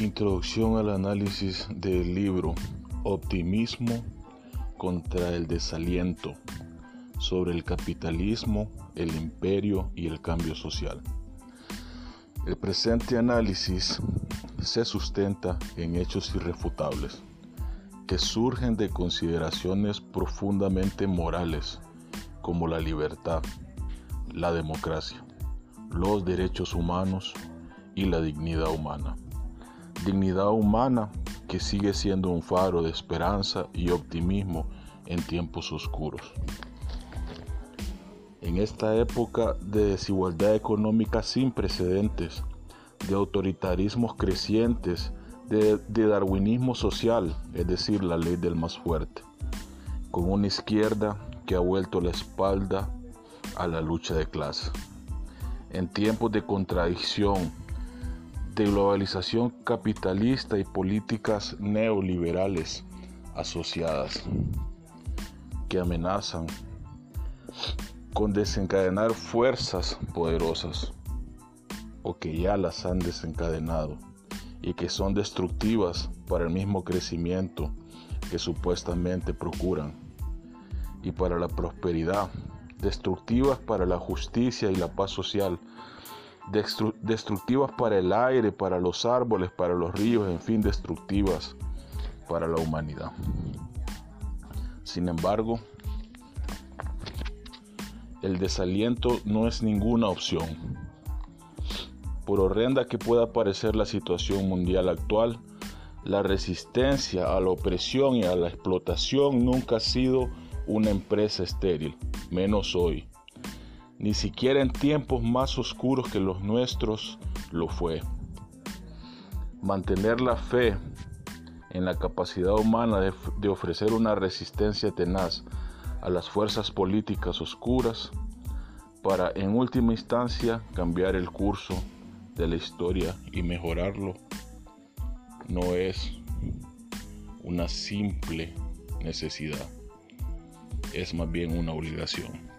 Introducción al análisis del libro Optimismo contra el desaliento sobre el capitalismo, el imperio y el cambio social. El presente análisis se sustenta en hechos irrefutables que surgen de consideraciones profundamente morales como la libertad, la democracia, los derechos humanos y la dignidad humana dignidad humana que sigue siendo un faro de esperanza y optimismo en tiempos oscuros. En esta época de desigualdad económica sin precedentes, de autoritarismos crecientes, de, darwinismo social, es decir, la ley del más fuerte, con una izquierda que ha vuelto la espalda a la lucha de clase. En tiempos de contradicción, de globalización capitalista y políticas neoliberales asociadas que amenazan con desencadenar fuerzas poderosas o que ya las han desencadenado y que son destructivas para el mismo crecimiento que supuestamente procuran y para la prosperidad, destructivas para la justicia y la paz social destructivas para el aire, para los árboles, para los ríos, en fin, destructivas para la humanidad. Sin embargo, el desaliento no es ninguna opción. Por horrenda que pueda parecer la situación mundial actual, la resistencia a la opresión y a la explotación nunca ha sido una empresa estéril, menos hoy ni siquiera en tiempos más oscuros que los nuestros lo fue. Mantener la fe en la capacidad humana de, ofrecer una resistencia tenaz a las fuerzas políticas oscuras para en última instancia cambiar el curso de la historia y mejorarlo no es una simple necesidad, es más bien una obligación.